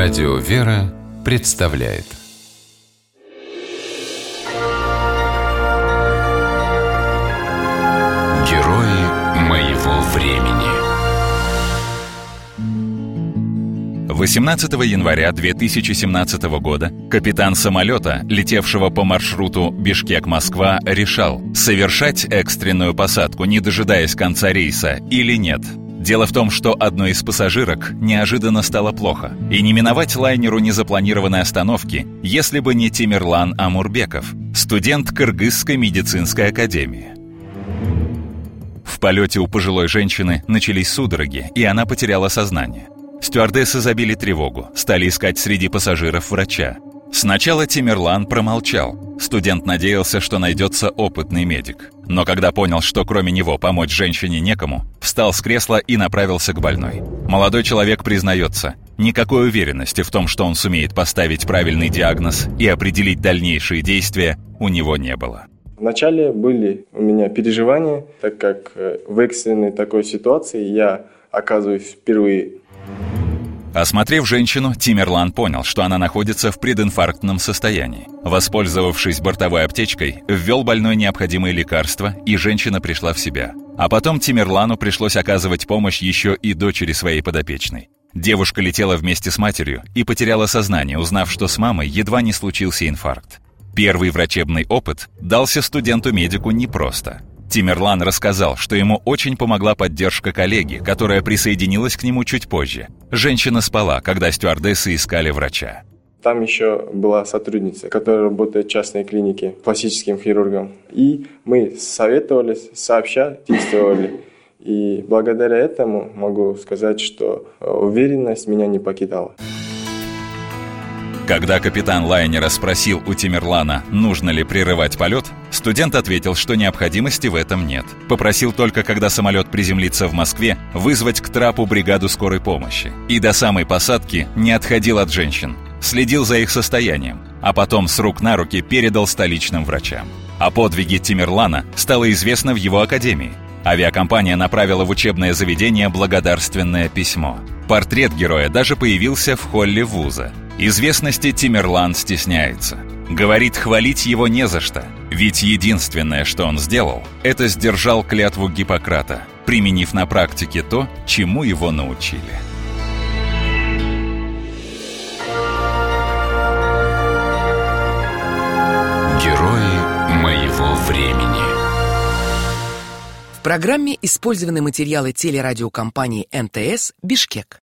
Радио «Вера» представляет. Герои моего времени. 18 января 2017 года капитан самолета, летевшего по маршруту Бишкек-Москва, решал, совершать экстренную посадку, не дожидаясь конца рейса, или нет – Дело в том, что одной из пассажирок неожиданно стало плохо, и не миновать лайнеру незапланированной остановки, если бы не Тимирлан Амурбеков, студент Кыргызской медицинской академии. В полете у пожилой женщины начались судороги, и она потеряла сознание. Стюардессы забили тревогу, стали искать среди пассажиров врача. Сначала Тимирлан промолчал. Студент надеялся, что найдется опытный медик. Но когда понял, что кроме него помочь женщине некому, встал с кресла и направился к больной. Молодой человек признается, никакой уверенности в том, что он сумеет поставить правильный диагноз и определить дальнейшие действия, у него не было. Вначале были у меня переживания, так как э, в экстренной такой ситуации я оказываюсь впервые Осмотрев женщину, Тимерлан понял, что она находится в прединфарктном состоянии. Воспользовавшись бортовой аптечкой, ввел больной необходимые лекарства, и женщина пришла в себя. А потом Тимерлану пришлось оказывать помощь еще и дочери своей подопечной. Девушка летела вместе с матерью и потеряла сознание, узнав, что с мамой едва не случился инфаркт. Первый врачебный опыт дался студенту-медику непросто. Тимерлан рассказал, что ему очень помогла поддержка коллеги, которая присоединилась к нему чуть позже. Женщина спала, когда стюардессы искали врача. Там еще была сотрудница, которая работает в частной клинике пластическим хирургом. И мы советовались, сообща действовали. И благодаря этому могу сказать, что э, уверенность меня не покидала. Когда капитан лайнера спросил у Тимерлана, нужно ли прерывать полет, студент ответил, что необходимости в этом нет. Попросил только, когда самолет приземлится в Москве, вызвать к трапу бригаду скорой помощи. И до самой посадки не отходил от женщин. Следил за их состоянием, а потом с рук на руки передал столичным врачам. О подвиге Тимерлана стало известно в его академии. Авиакомпания направила в учебное заведение благодарственное письмо. Портрет героя даже появился в холле вуза – Известности Тимерлан стесняется. Говорит, хвалить его не за что. Ведь единственное, что он сделал, это сдержал клятву Гиппократа, применив на практике то, чему его научили. Герои моего времени В программе использованы материалы телерадиокомпании МТС «Бишкек».